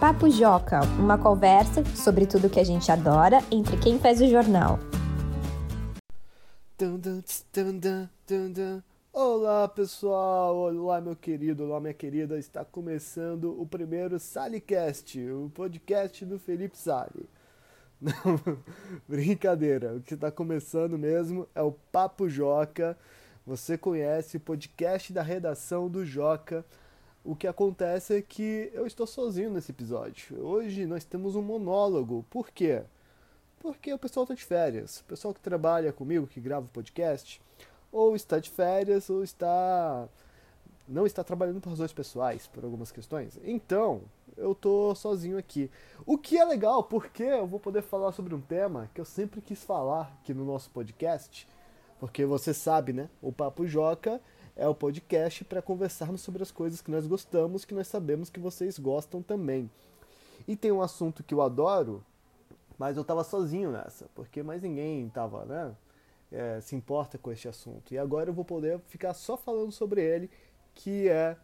Papo Joca, uma conversa sobre tudo que a gente adora entre quem faz o jornal. Olá pessoal, olá meu querido, olá minha querida, está começando o primeiro Salicast, o podcast do Felipe Sali. Não, brincadeira, o que está começando mesmo é o Papo Joca. Você conhece o podcast da redação do Joca. O que acontece é que eu estou sozinho nesse episódio. Hoje nós temos um monólogo. Por quê? Porque o pessoal está de férias. O pessoal que trabalha comigo, que grava o podcast, ou está de férias ou está não está trabalhando por razões pessoais, por algumas questões. Então, eu tô sozinho aqui. O que é legal, porque eu vou poder falar sobre um tema que eu sempre quis falar aqui no nosso podcast, porque você sabe, né? O Papo Joca é o podcast para conversarmos sobre as coisas que nós gostamos, que nós sabemos que vocês gostam também. E tem um assunto que eu adoro, mas eu estava sozinho nessa, porque mais ninguém estava, né, é, se importa com este assunto. E agora eu vou poder ficar só falando sobre ele, que é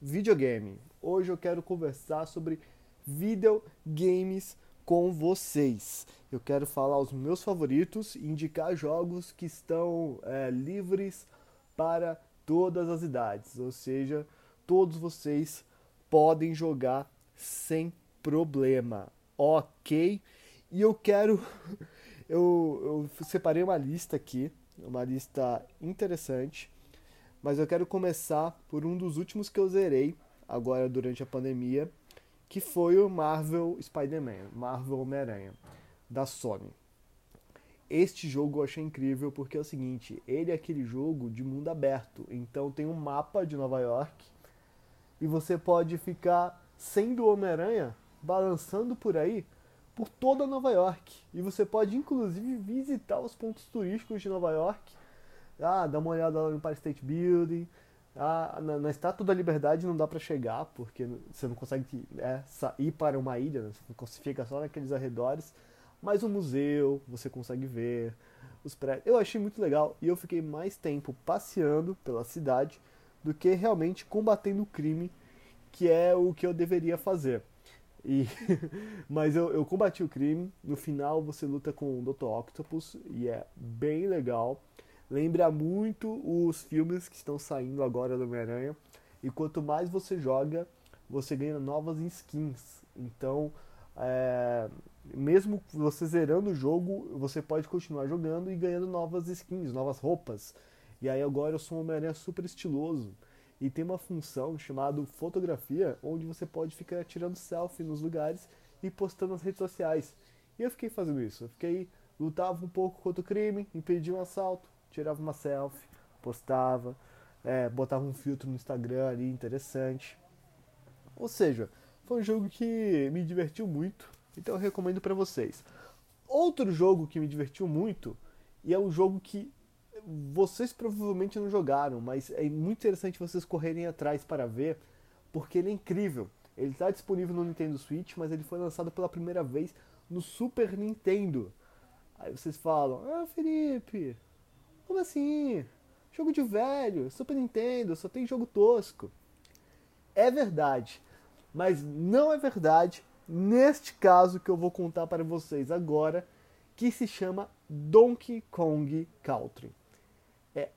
videogame. Hoje eu quero conversar sobre videogames com vocês. Eu quero falar os meus favoritos indicar jogos que estão é, livres para todas as idades, ou seja, todos vocês podem jogar sem problema, ok? E eu quero, eu, eu separei uma lista aqui, uma lista interessante, mas eu quero começar por um dos últimos que eu zerei agora durante a pandemia, que foi o Marvel Spider-Man, Marvel Homem-Aranha, da Sony. Este jogo eu achei incrível porque é o seguinte, ele é aquele jogo de mundo aberto, então tem um mapa de Nova York e você pode ficar sendo Homem-Aranha balançando por aí por toda Nova York. E você pode inclusive visitar os pontos turísticos de Nova York. Ah, dá uma olhada lá no Empire State Building. Ah, na, na Estátua da Liberdade não dá para chegar, porque você não consegue é, ir para uma ilha, né? você fica só naqueles arredores. Mas o museu, você consegue ver os prédios. Eu achei muito legal e eu fiquei mais tempo passeando pela cidade do que realmente combatendo o crime, que é o que eu deveria fazer. E mas eu, eu combati o crime. No final você luta com o Dr. Octopus e é bem legal. Lembra muito os filmes que estão saindo agora do Homem-Aranha. E quanto mais você joga, você ganha novas skins. Então, é, mesmo você zerando o jogo, você pode continuar jogando e ganhando novas skins, novas roupas. E aí agora eu sou um Homem-Aranha super estiloso. E tem uma função chamada fotografia, onde você pode ficar tirando selfie nos lugares e postando nas redes sociais. E eu fiquei fazendo isso. Eu fiquei, lutava um pouco contra o crime, impedia um assalto, tirava uma selfie, postava, é, botava um filtro no Instagram ali, interessante. Ou seja, foi um jogo que me divertiu muito, então eu recomendo para vocês. Outro jogo que me divertiu muito, e é um jogo que vocês provavelmente não jogaram, mas é muito interessante vocês correrem atrás para ver, porque ele é incrível. Ele está disponível no Nintendo Switch, mas ele foi lançado pela primeira vez no Super Nintendo. Aí vocês falam: Ah, Felipe, como assim? Jogo de velho, Super Nintendo, só tem jogo tosco. É verdade. Mas não é verdade neste caso que eu vou contar para vocês agora, que se chama Donkey Kong Country. É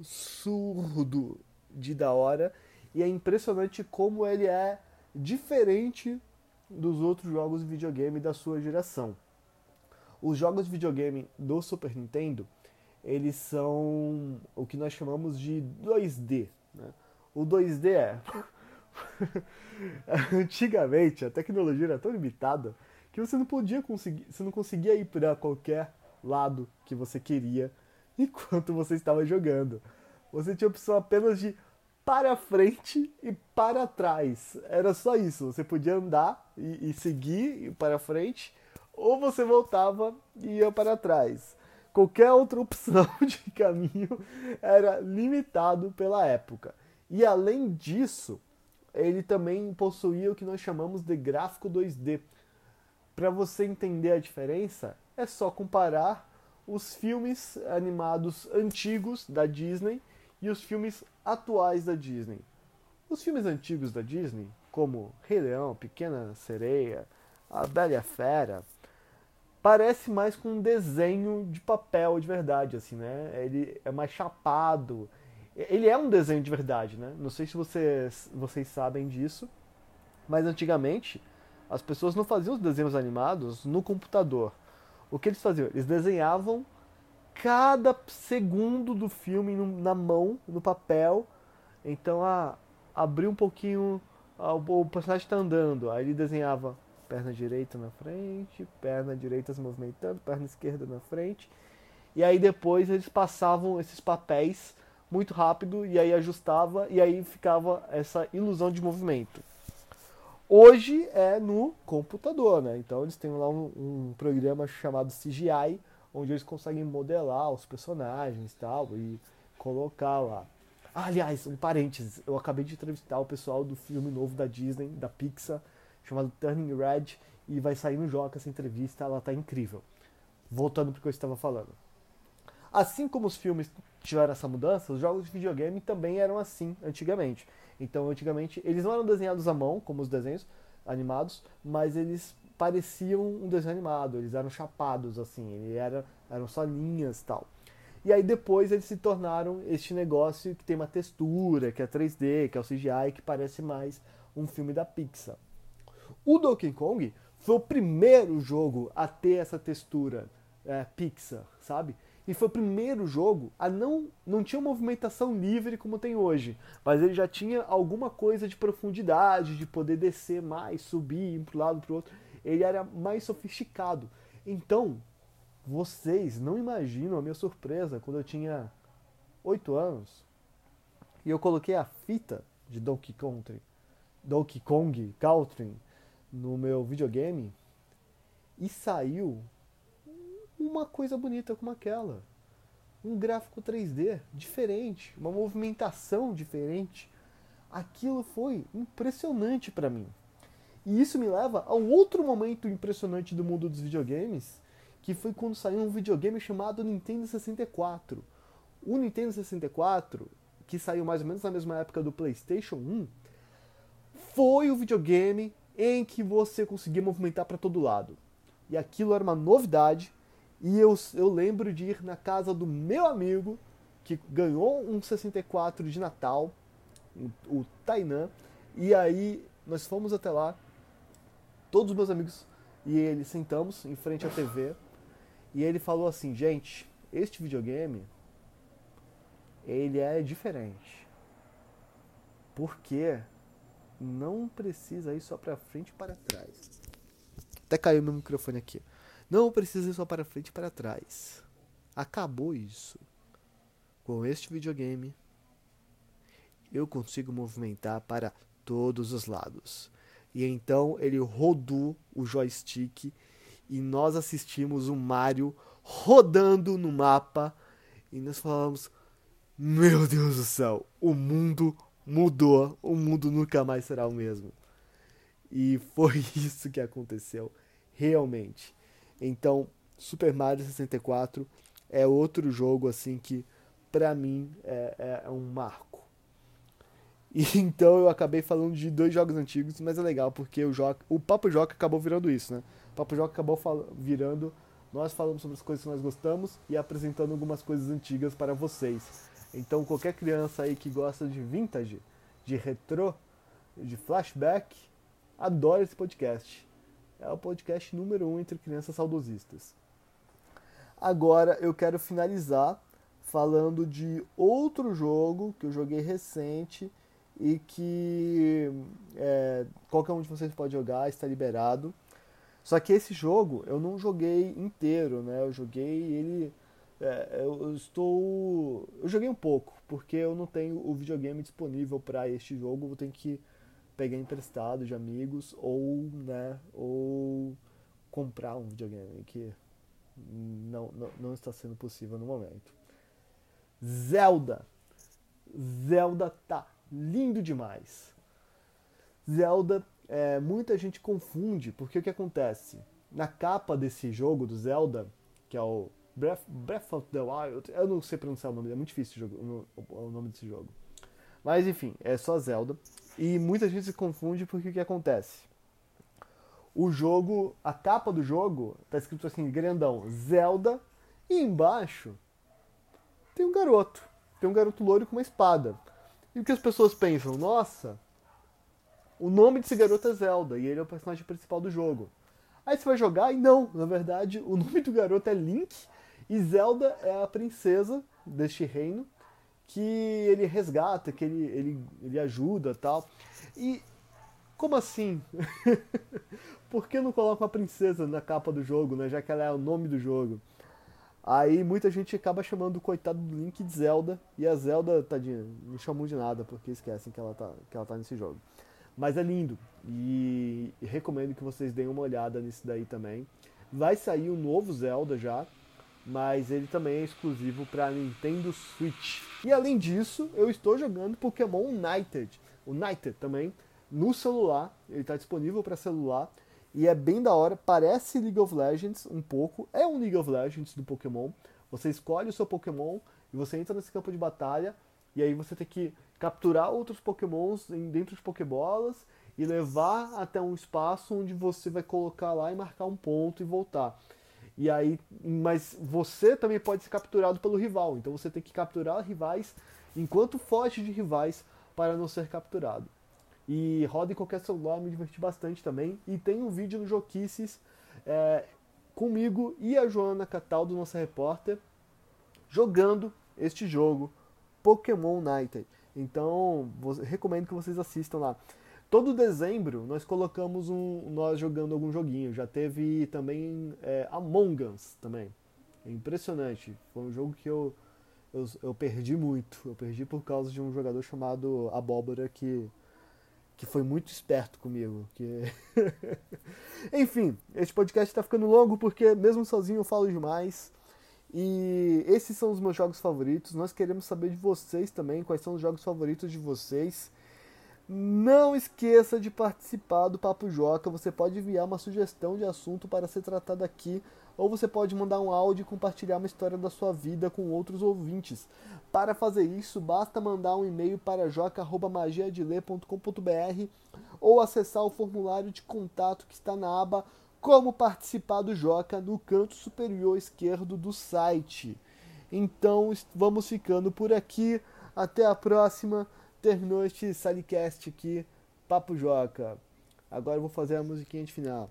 absurdo de da hora e é impressionante como ele é diferente dos outros jogos de videogame da sua geração. Os jogos de videogame do Super Nintendo, eles são o que nós chamamos de 2D. Né? O 2D é Antigamente a tecnologia era tão limitada que você não podia conseguir, você não conseguia ir para qualquer lado que você queria enquanto você estava jogando. Você tinha a opção apenas de para frente e para trás. Era só isso. Você podia andar e, e seguir para frente, ou você voltava e ia para trás. Qualquer outra opção de caminho era limitado pela época. E além disso, ele também possuía o que nós chamamos de gráfico 2D. Para você entender a diferença, é só comparar os filmes animados antigos da Disney e os filmes atuais da Disney. Os filmes antigos da Disney como Rei Leão, Pequena Sereia, A Bela e a Fera, parece mais com um desenho de papel de verdade, assim, né? Ele é mais chapado. Ele é um desenho de verdade, né? Não sei se vocês, vocês sabem disso, mas antigamente as pessoas não faziam os desenhos animados no computador. O que eles faziam? Eles desenhavam cada segundo do filme na mão, no papel. Então, ah, abriu um pouquinho, ah, o personagem está andando, aí ele desenhava perna direita na frente, perna direita se movimentando, perna esquerda na frente. E aí depois eles passavam esses papéis muito rápido e aí ajustava e aí ficava essa ilusão de movimento. Hoje é no computador, né? Então eles têm lá um, um programa chamado CGI, onde eles conseguem modelar os personagens tal, e colocar lá. Ah, aliás, um parênteses, eu acabei de entrevistar o pessoal do filme novo da Disney, da Pixar, chamado Turning Red, e vai sair no Joca essa entrevista, ela tá incrível. Voltando para o que eu estava falando. Assim como os filmes tiveram essa mudança, os jogos de videogame também eram assim antigamente. Então, antigamente, eles não eram desenhados à mão, como os desenhos animados, mas eles pareciam um desenho animado, eles eram chapados, assim, ele era, eram só linhas tal. E aí depois eles se tornaram este negócio que tem uma textura, que é 3D, que é o CGI, que parece mais um filme da Pixar. O Donkey Kong foi o primeiro jogo a ter essa textura é, Pixar, sabe? E foi o primeiro jogo a não não tinha movimentação livre como tem hoje, mas ele já tinha alguma coisa de profundidade, de poder descer mais, subir, ir para um lado para o outro. Ele era mais sofisticado. Então, vocês não imaginam a minha surpresa quando eu tinha 8 anos e eu coloquei a fita de Donkey Kong, Donkey Kong Country no meu videogame e saiu uma coisa bonita como aquela. Um gráfico 3D diferente, uma movimentação diferente. Aquilo foi impressionante para mim. E isso me leva a um outro momento impressionante do mundo dos videogames, que foi quando saiu um videogame chamado Nintendo 64. O Nintendo 64, que saiu mais ou menos na mesma época do PlayStation 1, foi o videogame em que você conseguia movimentar para todo lado. E aquilo era uma novidade. E eu, eu lembro de ir na casa do meu amigo, que ganhou um 64 de Natal, o Tainan, e aí nós fomos até lá, todos os meus amigos e ele sentamos em frente à TV, e ele falou assim: gente, este videogame ele é diferente. Porque não precisa ir só para frente e para trás. Até caiu meu microfone aqui. Não precisa ir só para frente e para trás. Acabou isso. Com este videogame, eu consigo movimentar para todos os lados. E então ele rodou o joystick e nós assistimos o Mario rodando no mapa e nós falamos: Meu Deus do céu, o mundo mudou, o mundo nunca mais será o mesmo. E foi isso que aconteceu, realmente. Então, Super Mario 64 é outro jogo assim que, para mim, é, é, um marco. E então eu acabei falando de dois jogos antigos, mas é legal porque o, Joca, o Papo Joca acabou virando isso, né? O Papo Joca acabou virando nós falamos sobre as coisas que nós gostamos e apresentando algumas coisas antigas para vocês. Então, qualquer criança aí que gosta de vintage, de retrô, de flashback, adora esse podcast. É o podcast número um entre crianças saudosistas. Agora eu quero finalizar falando de outro jogo que eu joguei recente e que é, qualquer um de vocês pode jogar, está liberado. Só que esse jogo eu não joguei inteiro, né? Eu joguei ele é, eu estou. Eu joguei um pouco, porque eu não tenho o videogame disponível para este jogo, vou ter que pegar emprestado de amigos ou, né, ou comprar um videogame, que não, não, não está sendo possível no momento. Zelda. Zelda tá lindo demais. Zelda, é, muita gente confunde, porque o que acontece? Na capa desse jogo do Zelda, que é o Breath, Breath of the Wild. Eu não sei pronunciar o nome, é muito difícil o, jogo, o, o nome desse jogo. Mas enfim, é só Zelda. E muita gente se confunde porque o que acontece? O jogo, a capa do jogo tá escrito assim, grandão, Zelda, e embaixo tem um garoto. Tem um garoto loiro com uma espada. E o que as pessoas pensam? Nossa, o nome desse garoto é Zelda e ele é o personagem principal do jogo. Aí você vai jogar e não, na verdade, o nome do garoto é Link e Zelda é a princesa deste reino que ele resgata, que ele, ele, ele ajuda tal. E como assim? Por que não coloca uma princesa na capa do jogo, né? Já que ela é o nome do jogo. Aí muita gente acaba chamando o coitado do Link de Zelda. E a Zelda, tadinha, não chamou de nada, porque esquecem que ela tá, que ela tá nesse jogo. Mas é lindo. E, e recomendo que vocês deem uma olhada nisso daí também. Vai sair um novo Zelda já. Mas ele também é exclusivo para Nintendo Switch. E além disso, eu estou jogando Pokémon United. United também no celular. Ele está disponível para celular. E é bem da hora. Parece League of Legends um pouco. É um League of Legends do Pokémon. Você escolhe o seu Pokémon e você entra nesse campo de batalha. E aí você tem que capturar outros pokémons dentro de pokébolas e levar até um espaço onde você vai colocar lá e marcar um ponto e voltar. E aí, mas você também pode ser capturado pelo rival, então você tem que capturar rivais enquanto foge de rivais para não ser capturado. E roda em qualquer celular, me diverti bastante também. E tem um vídeo no Joquices é, comigo e a Joana Cataldo, nossa repórter, jogando este jogo, Pokémon United. Então, recomendo que vocês assistam lá. Todo dezembro nós colocamos um nós jogando algum joguinho. Já teve também é, Among Us também. É impressionante. Foi um jogo que eu, eu, eu perdi muito. Eu perdi por causa de um jogador chamado Abóbora que que foi muito esperto comigo. Que... Enfim, este podcast está ficando longo porque mesmo sozinho eu falo demais. E esses são os meus jogos favoritos. Nós queremos saber de vocês também quais são os jogos favoritos de vocês. Não esqueça de participar do Papo Joca. Você pode enviar uma sugestão de assunto para ser tratado aqui, ou você pode mandar um áudio e compartilhar uma história da sua vida com outros ouvintes. Para fazer isso, basta mandar um e-mail para joca@magiadele.com.br ou acessar o formulário de contato que está na aba como participar do Joca no canto superior esquerdo do site. Então vamos ficando por aqui. Até a próxima. Terminou este Salicast aqui, Papo Joca. Agora eu vou fazer a musiquinha de final.